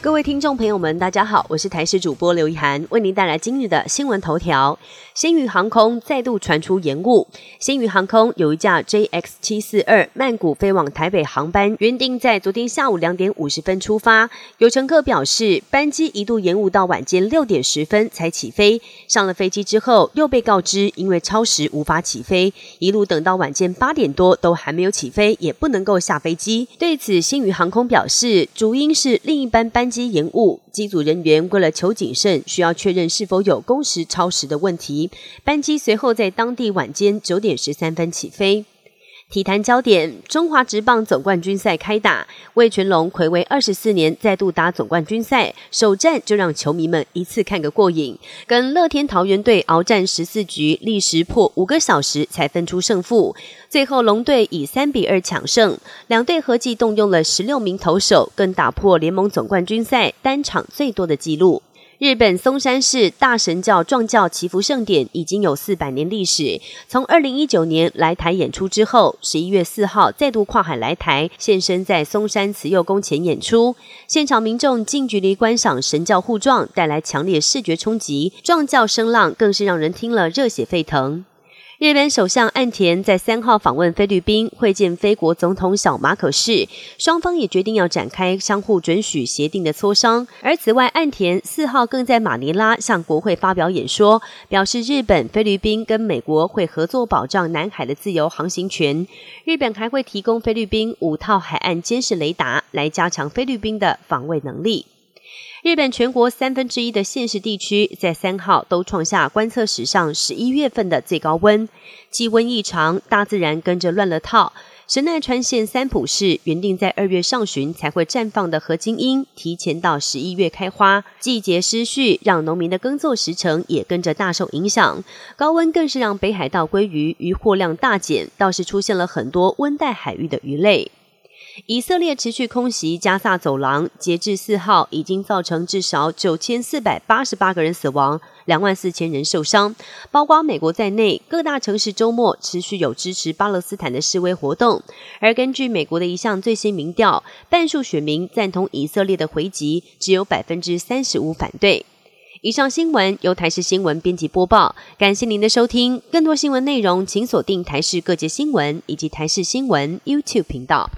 各位听众朋友们，大家好，我是台视主播刘一涵，为您带来今日的新闻头条。新宇航空再度传出延误，新宇航空有一架 JX 七四二曼谷飞往台北航班，原定在昨天下午两点五十分出发，有乘客表示班机一度延误到晚间六点十分才起飞。上了飞机之后，又被告知因为超时无法起飞，一路等到晚间八点多都还没有起飞，也不能够下飞机。对此，新宇航空表示，主因是另一班班机延误，机组人员为了求谨慎，需要确认是否有工时超时的问题。班机随后在当地晚间九点十三分起飞。体坛焦点：中华职棒总冠军赛开打，魏全龙暌违二十四年再度打总冠军赛，首战就让球迷们一次看个过瘾。跟乐天桃园队鏖战十四局，历时破五个小时才分出胜负。最后龙队以三比二抢胜，两队合计动用了十六名投手，更打破联盟总冠军赛单场最多的纪录。日本松山市大神教撞教祈福盛典已经有四百年历史。从二零一九年来台演出之后，十一月四号再度跨海来台，现身在松山慈幼宫前演出。现场民众近距离观赏神教互撞，带来强烈视觉冲击，撞教声浪更是让人听了热血沸腾。日本首相岸田在三号访问菲律宾，会见菲国总统小马可士，双方也决定要展开相互准许协定的磋商。而此外，岸田四号更在马尼拉向国会发表演说，表示日本、菲律宾跟美国会合作保障南海的自由航行权。日本还会提供菲律宾五套海岸监视雷达，来加强菲律宾的防卫能力。日本全国三分之一的县市地区在三号都创下观测史上十一月份的最高温，气温异常，大自然跟着乱了套。神奈川县三浦市原定在二月上旬才会绽放的合金樱，提前到十一月开花，季节失序让农民的耕作时程也跟着大受影响。高温更是让北海道鲑鱼渔获量大减，倒是出现了很多温带海域的鱼类。以色列持续空袭加萨走廊，截至四号，已经造成至少九千四百八十八个人死亡，两万四千人受伤。包括美国在内，各大城市周末持续有支持巴勒斯坦的示威活动。而根据美国的一项最新民调，半数选民赞同以色列的回击，只有百分之三十五反对。以上新闻由台视新闻编辑播报，感谢您的收听。更多新闻内容，请锁定台视各界新闻以及台视新闻 YouTube 频道。